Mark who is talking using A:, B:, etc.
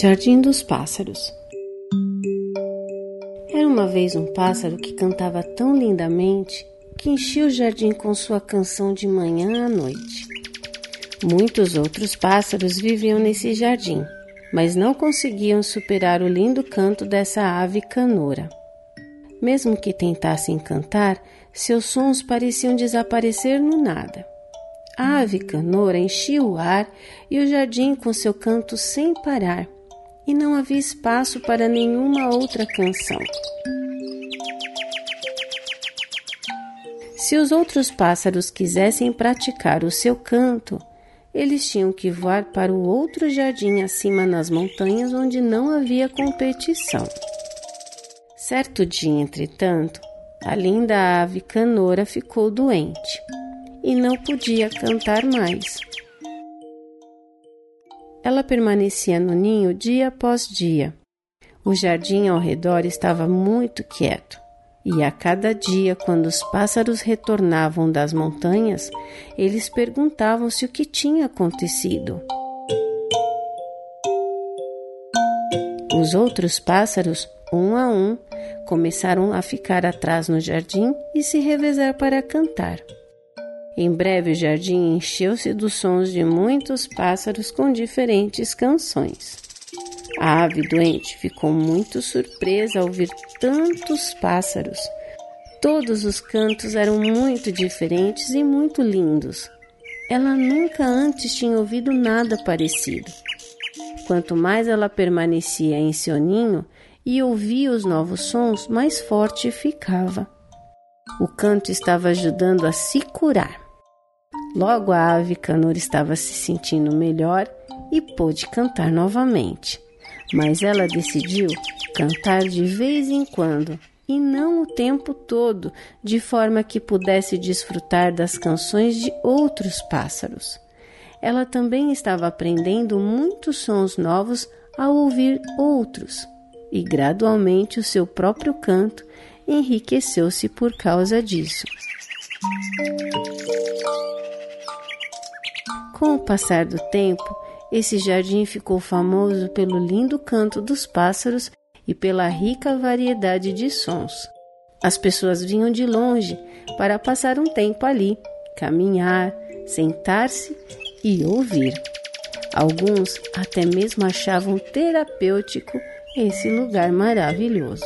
A: Jardim dos Pássaros Era uma vez um pássaro que cantava tão lindamente que enchia o jardim com sua canção de manhã à noite. Muitos outros pássaros viviam nesse jardim, mas não conseguiam superar o lindo canto dessa ave canora. Mesmo que tentassem cantar, seus sons pareciam desaparecer no nada. A ave canora enchia o ar e o jardim com seu canto sem parar e não havia espaço para nenhuma outra canção. Se os outros pássaros quisessem praticar o seu canto, eles tinham que voar para o outro jardim acima nas montanhas onde não havia competição. Certo dia, entretanto, a linda ave canora ficou doente e não podia cantar mais. Ela permanecia no ninho dia após dia. O jardim ao redor estava muito quieto, e a cada dia, quando os pássaros retornavam das montanhas, eles perguntavam-se o que tinha acontecido. Os outros pássaros, um a um, começaram a ficar atrás no jardim e se revezar para cantar. Em breve o jardim encheu-se dos sons de muitos pássaros com diferentes canções. A ave doente ficou muito surpresa ao ver tantos pássaros. Todos os cantos eram muito diferentes e muito lindos. Ela nunca antes tinha ouvido nada parecido. Quanto mais ela permanecia em seu ninho e ouvia os novos sons, mais forte ficava. O canto estava ajudando a se curar. Logo a ave canora estava se sentindo melhor e pôde cantar novamente. Mas ela decidiu cantar de vez em quando e não o tempo todo, de forma que pudesse desfrutar das canções de outros pássaros. Ela também estava aprendendo muitos sons novos ao ouvir outros, e gradualmente o seu próprio canto enriqueceu-se por causa disso. Com o passar do tempo, esse jardim ficou famoso pelo lindo canto dos pássaros e pela rica variedade de sons. As pessoas vinham de longe para passar um tempo ali, caminhar, sentar-se e ouvir. Alguns até mesmo achavam terapêutico esse lugar maravilhoso.